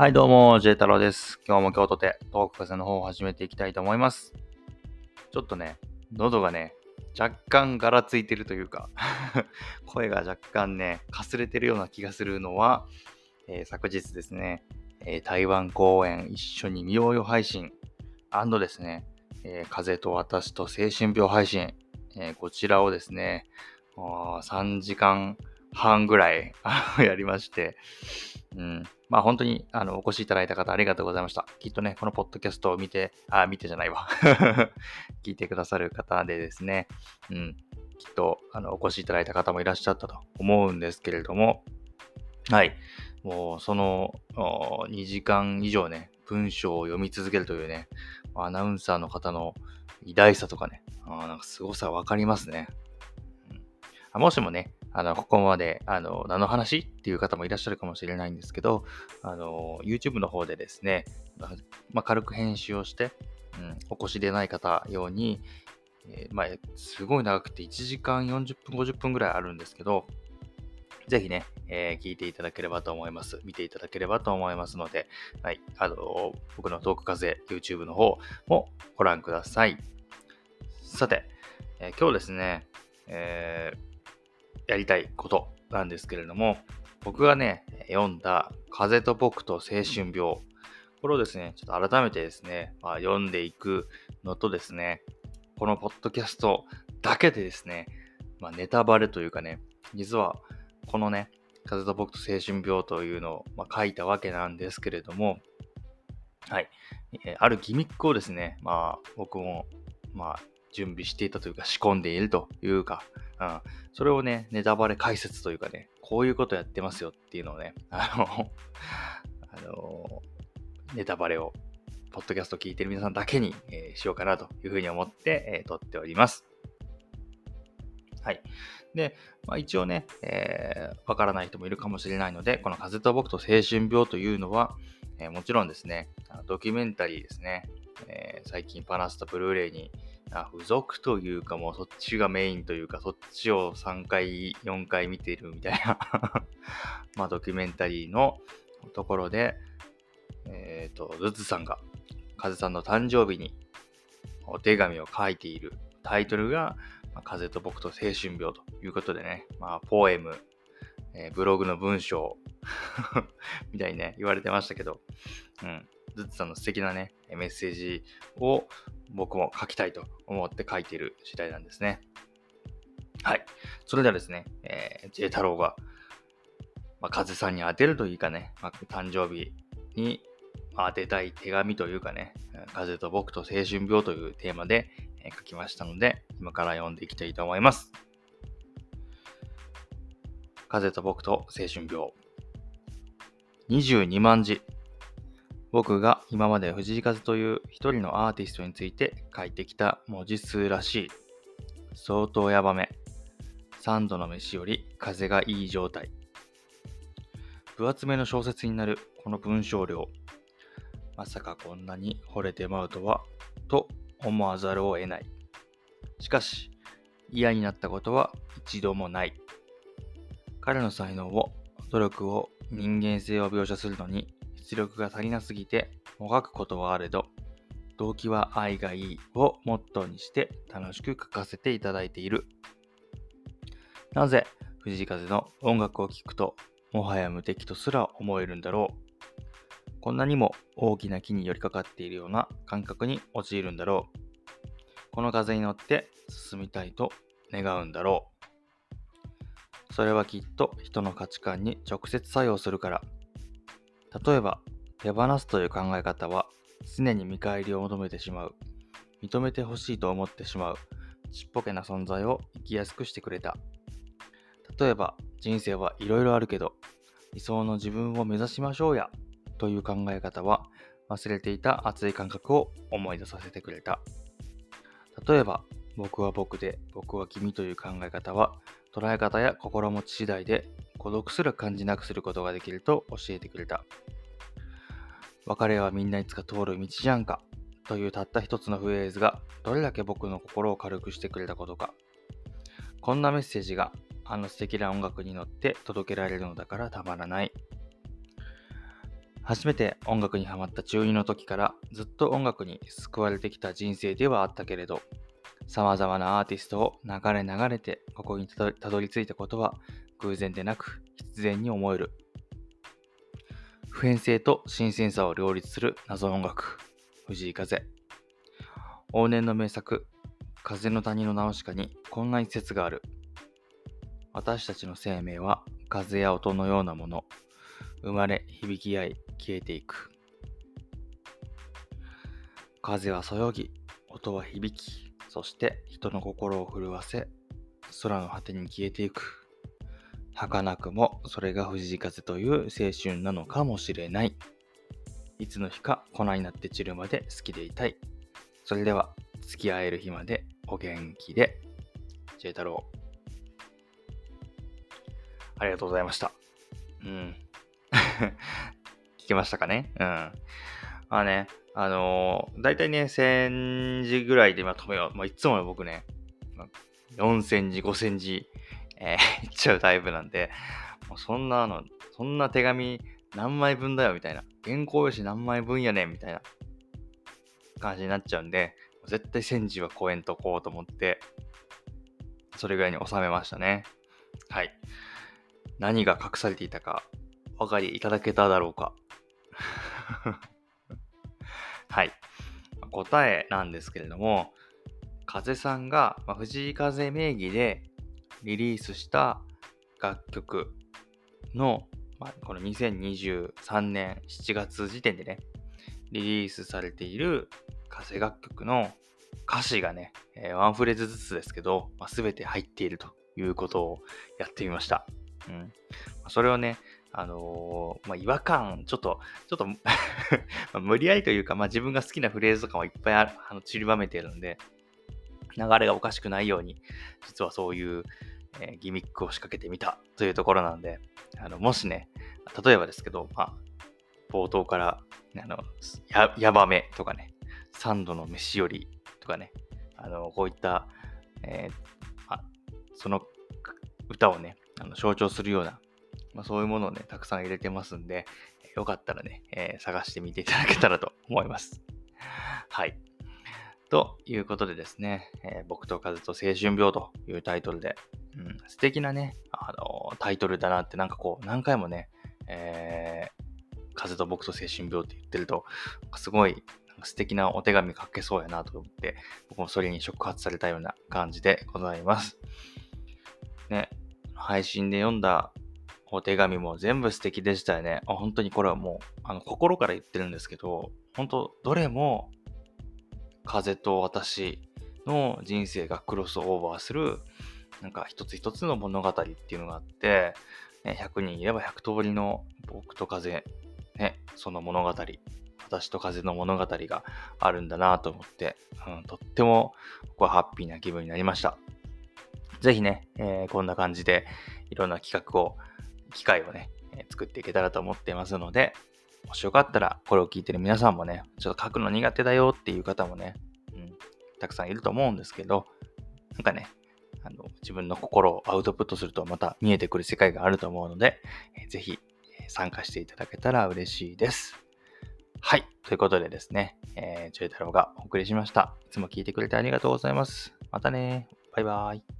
はい、どうも、J 太郎です。今日も京都でトーク風の方を始めていきたいと思います。ちょっとね、喉がね、若干ガラついてるというか、声が若干ね、かすれてるような気がするのは、えー昨日ですね、えー台湾公演一緒に見ようよ配信ですね、えー風と私と青春病配信、えこちらをですね、3時間半ぐらい やりまして、うん。まあ本当にあのお越しいただいた方ありがとうございました。きっとね、このポッドキャストを見て、あ、見てじゃないわ。聞いてくださる方でですね、うん。きっとあのお越しいただいた方もいらっしゃったと思うんですけれども、はい。もうその2時間以上ね、文章を読み続けるというね、アナウンサーの方の偉大さとかね、あなんか凄さわかりますね。もしもね、あの、ここまで、あの、何の話っていう方もいらっしゃるかもしれないんですけど、あの、YouTube の方でですね、まあ、軽く編集をして、うん、お越しでない方用に、えーまあ、すごい長くて1時間40分、50分ぐらいあるんですけど、ぜひね、えー聞いていただければと思います。見ていただければと思いますので、はい、あの、僕のトーク風 YouTube の方もご覧ください。さて、えー今日ですね、えーやりたいことなんですけれども、僕がね、読んだ風と僕と青春病。これをですね、ちょっと改めてですね、まあ、読んでいくのとですね、このポッドキャストだけでですね、まあ、ネタバレというかね、実はこのね、風と僕と青春病というのを、ま、書いたわけなんですけれども、はい、えあるギミックをですね、まあ、僕も、まあ、準備していたというか仕込んでいるというか、うん、それをね、ネタバレ解説というかね、こういうことやってますよっていうのをね、あの、あの、ネタバレを、ポッドキャスト聞いてる皆さんだけに、えーしようかなというふうに思って、えー撮っております。はい。で、まあ、一応ね、えーからない人もいるかもしれないので、この風と僕と青春病というのは、えーもちろんですね、ドキュメンタリーですね、えー最近パナスとブルーレイにあ付属というかもうそっちがメインというかそっちを3回4回見ているみたいな まあドキュメンタリーのところでえっ、とズズさんが風さんの誕生日にお手紙を書いているタイトルが「風と僕と青春病」ということでね。まあポエム、えーブログの文章 みたいにね言われてましたけどうんズッツさんの素敵なね、メッセージを僕も書きたいと思って書いている次第なんですね。はい。それではですね、えー、J 太郎が、まあ、風さんに当てるといいかね、まあ、誕生日に当てたい手紙というかね、風と僕と青春病というテーマでえ書きましたので、今から読んでいきたいと思います。風と僕と青春病。22万字。僕が今まで藤井風という一人のアーティストについて書いてきた文字数らしい。相当ヤバめ。三度の飯より風がいい状態。分厚めの小説になるこの文章量。まさかこんなに惚れてまうとは、と思わざるを得ない。しかし、嫌になったことは一度もない。彼の才能を、努力を、人間性を描写するのに出力が足りなすぎてもがくことはあれど、動機は愛がいいをモットーにして楽しく書かせていただいている。なぜ藤井風の音楽を聴くともはや無敵とすら思えるんだろう。こんなにも大きな木に寄りかかっているような感覚に陥るんだろう。この風に乗って進みたいと願うんだろう。それはきっと人の価値観に直接作用するから。例えば、手放すという考え方は常に見返りを求めてしまう。認めてほしいと思ってしまう。ちっぽけな存在を生きやすくしてくれた。例えば、人生はいろいろあるけど、理想の自分を目指しましょうや。という考え方は忘れていた熱い感覚を思い出させてくれた。例えば、僕は僕で僕は君という考え方は捉え方や心持ち次第で孤独すら感じなくすることができると教えてくれた。別れはみんないつか通る道じゃんかというたった一つのフレーズがどれだけ僕の心を軽くしてくれたことか。こんなメッセージがあの素敵な音楽に乗って届けられるのだからたまらない。初めて音楽にハマった中2の時からずっと音楽に救われてきた人生ではあったけれど、様々なアーティストを流れ流れてここにたどり着いたことは偶然でなく必然に思える。普遍性と新鮮さを両立する謎音楽、藤井風。往年の名作、風の谷のナウシカにこんな一節がある。私たちの生命は風や音のようなもの。生まれ、響き合い、消えていく。風はそよぎ、音は響き、そして人の心を震わせ、空の果てに消えていく。儚くもそれが藤井風という青春なのかもしれない。いつの日か粉になって散るまで好きでいたい。それでは、付き合える日までお元気で。J 太郎。ありがとうございました。うん。聞けましたかね？うん。まあね、あのー、だいたいね、1000字ぐらいでまとめよう。まあ、いつも僕ね、4000字、5000字、えー、いっちゃうタイプなんで、もうそんなの、そんな手紙何枚分だよみたいな。原稿用紙何枚分やねんみたいな感じになっちゃうんで、絶対1000字は超えんとこうと思って、それぐらいに収めましたね。はい。何が隠されていたかお分かりいただけただろうかはい。答えなんですけれども、風さんが、藤井風名義でリリースした楽曲の、まあ、この2023年7月時点でね、リリースされている風楽曲の歌詞がね、え、ワンフレーズずつですけど、まあ、全て入っているということをやってみました。うん。それをね、あのー、まあ、違和感、ちょっと、ちょっと 無理やりというか、まあ、自分が好きなフレーズとかもいっぱいああの散りばめてるんで、流れがおかしくないように、実はそういう、えー、ギミックを仕掛けてみたというところなんで、あのもしね、例えばですけど、まあ、冒頭からあのや、やばめとかね、三度の飯よりとかね、あのこういった、えー、あ、その歌をね、あの象徴するような、まあ、そういうものをね、たくさん入れてますんで、よかったらね、えー、探してみていただけたらと思います。はい。ということでですね、えー、僕と風と青春病というタイトルで、うん、素敵なね、あのー、タイトルだなってなんかこう何回もね、えー、風と僕と青春病って言ってると、すごい素敵なお手紙書けそうやなと思って、僕もそれに触発されたような感じでございます。ね、配信で読んだお手紙も全部素敵でしたよね。本当にこれはもう、あの、心から言ってるんですけど、本当どれも風と私の人生がクロスオーバーする、なんか一つ一つの物語っていうのがあって、ね、100人いれば100通りの僕と風、ね、その物語、私と風の物語があるんだなと思って、うん、とっても僕はハッピーな気分になりました。ぜひね、えー、こんな感じでいろんな企画を、機会をね、作っていけたらと思っていますので、もしよかったら、これを聞いてる皆さんもね、ちょっと書くの苦手だよっていう方もね、うん、たくさんいると思うんですけど、なんかね、あの自分の心をアウトプットするとまた見えてくる世界があると思うので、えー、ぜひ参加していただけたら嬉しいです。はい。ということでですね、えー、 J太郎がお送りしました。いつも聞いてくれてありがとうございます。またね。バイバーイ。